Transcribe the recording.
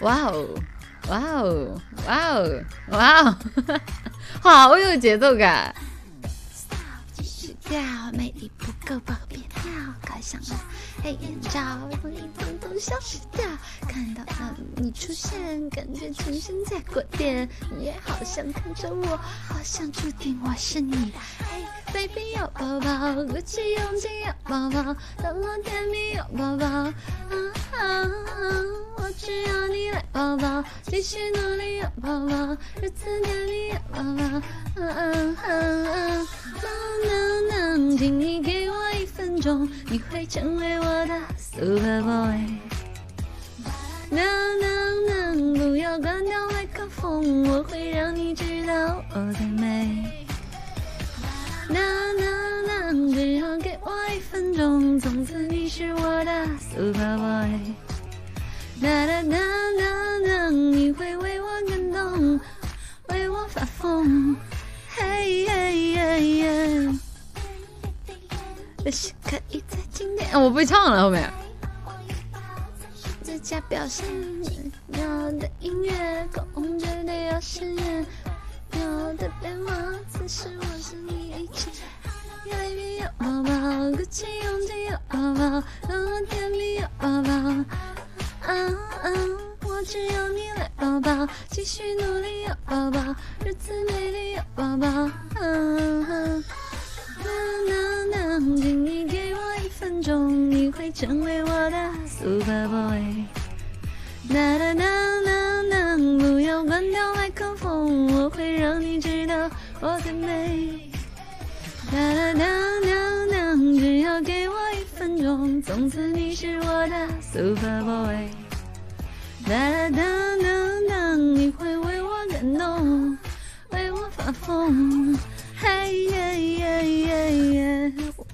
哇哦，哇哦，哇哦，哇哦，好有节奏感。掉，魅力不够吧？别跳，快上来！黑眼罩，容易统统消失掉。看到了你出现，感觉全身在过电。你也好像看着我，好像注定我是你。嘿，baby 要抱抱，鼓起勇气要抱抱，让我甜蜜要抱抱。啊啊，宝宝，继续努力要抱抱，日子甜蜜要抱抱。啊啊啊啊，能能，请你给我一分钟，你会成为我的 super boy。能能能，不要关掉麦克风，我会让你知道我的美。能能能，只要给我一分钟，从此你是我的 super boy。哒哒哒嘿嘿嘿耶，这是可以在今天，我不会唱了后面。最佳表现，要的音乐，控制的要实验，要的变化，此时我是你一切。baby 要抱抱，鼓起勇气要抱抱，让我甜蜜要抱抱。啊啊，我只要你来抱抱，继续努力要抱抱，日子美丽要抱抱。能能能，请你给我一分钟，你会成为我的 super boy。哒哒哒哒哒，不要关掉麦克风，我会让你知道我的美。哒哒哒哒哒，只要给我一分钟，从此你是我的 super boy。哒哒哒哒哒，你会为我感动，为我发疯。嘿耶耶耶耶，